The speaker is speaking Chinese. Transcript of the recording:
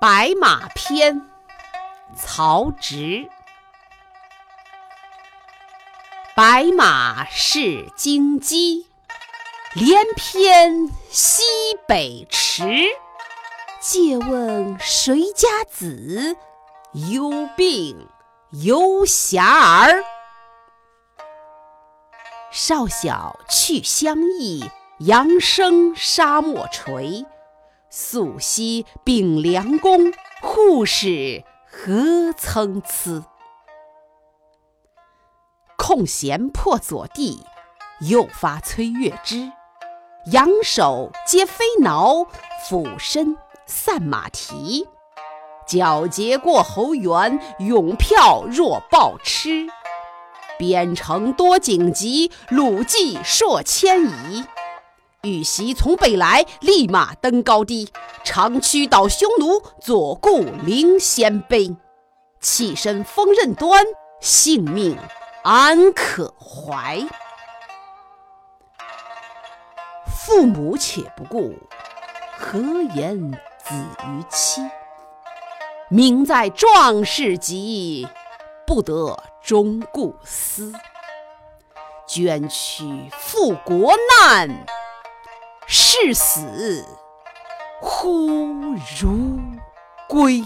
白马篇》曹植。白马是京畿，连篇西北驰。借问谁家子？有病游侠儿。少小去乡役，阳生沙漠垂。宿昔秉良弓，护士何参差。空闲破左地，又发崔月枝。仰首接飞挠，俯身散马蹄。皎洁过侯园，勇票若暴痴。边城多荆棘，鲁骑硕千里。欲袭从北来，立马登高低。长驱倒匈奴，左顾临鲜卑。弃身锋刃端，性命安可怀？父母且不顾，何言子于期？命在壮士籍，不得终顾思。捐躯赴国难。视死忽如归。